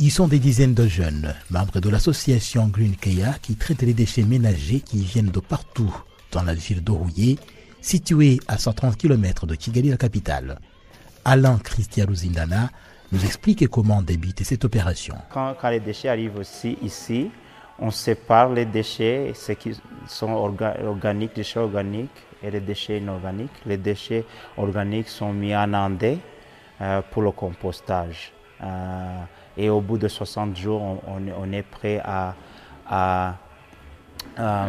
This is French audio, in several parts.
Ils sont des dizaines de jeunes, membres de l'association Green Kea, qui traitent les déchets ménagers qui viennent de partout dans la ville d'Orouillé, située à 130 km de Kigali, la capitale. Alain Christian Zindana nous explique comment débute cette opération. Quand, les déchets arrivent aussi ici, on sépare les déchets, ceux qui sont orga organiques, déchets organiques et les déchets inorganiques. Les déchets organiques sont mis en andé euh, pour le compostage. Euh, et au bout de 60 jours, on, est prêt à, à, euh,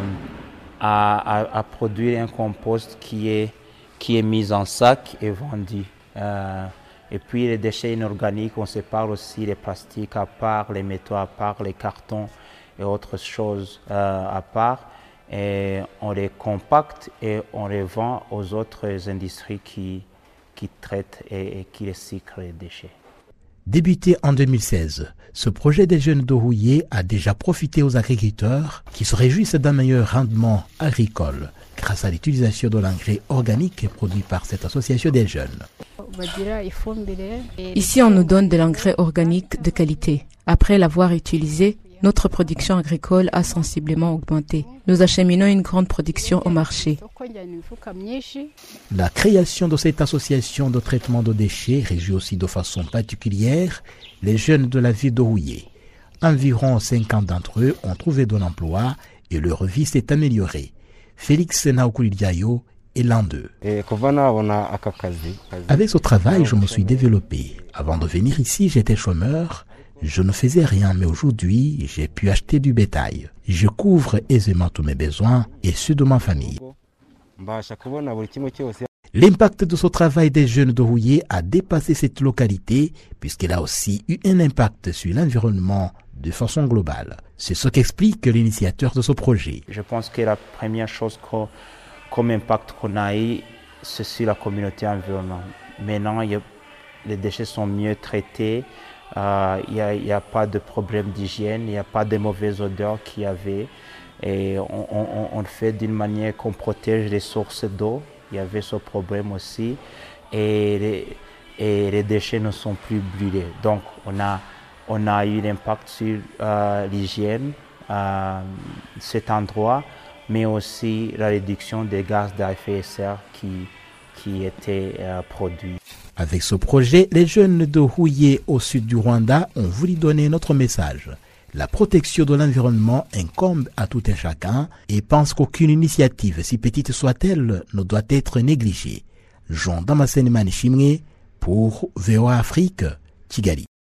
à, à, produire un compost qui est, qui est mis en sac et vendu. Euh, et puis les déchets inorganiques, on sépare aussi les plastiques à part, les métaux à part, les cartons et autres choses euh, à part. Et on les compacte et on les vend aux autres industries qui, qui traitent et qui recyclent les déchets. Débuté en 2016, ce projet des jeunes d'Orouillé a déjà profité aux agriculteurs qui se réjouissent d'un meilleur rendement agricole grâce à l'utilisation de l'engrais organique produit par cette association des jeunes. Ici, on nous donne de l'engrais organique de qualité. Après l'avoir utilisé, notre production agricole a sensiblement augmenté. Nous acheminons une grande production au marché. La création de cette association de traitement de déchets réjouit aussi de façon particulière les jeunes de la ville d'Orouillé. Environ 50 d'entre eux ont trouvé de l'emploi et leur vie s'est améliorée. Félix Naokoulidiayo est l'un d'eux. Avec ce travail, je me suis développé. Avant de venir ici, j'étais chômeur. Je ne faisais rien, mais aujourd'hui, j'ai pu acheter du bétail. Je couvre aisément tous mes besoins et ceux de ma famille. L'impact de ce travail des jeunes de Rouillé a dépassé cette localité puisqu'il a aussi eu un impact sur l'environnement de façon globale. C'est ce qu'explique l'initiateur de ce projet. Je pense que la première chose comme impact qu'on a eu, c'est sur la communauté environnementale. Maintenant, a, les déchets sont mieux traités, il euh, n'y a, pas de problème d'hygiène, il n'y a pas de mauvaises odeurs qu'il y avait. Et on, on, fait d'une manière qu'on protège les sources d'eau. Il y avait ce problème aussi. Et les, et les déchets ne sont plus brûlés. Donc on a, on a eu l'impact sur euh, l'hygiène, euh, cet endroit, mais aussi la réduction des gaz à effet de serre qui, qui étaient euh, produits. Avec ce projet, les jeunes de Houillé au sud du Rwanda ont voulu donner notre message. La protection de l'environnement incombe à tout un chacun et pense qu'aucune initiative, si petite soit-elle, ne doit être négligée. Jean Damascene Manichimwe pour VOA Afrique, Kigali.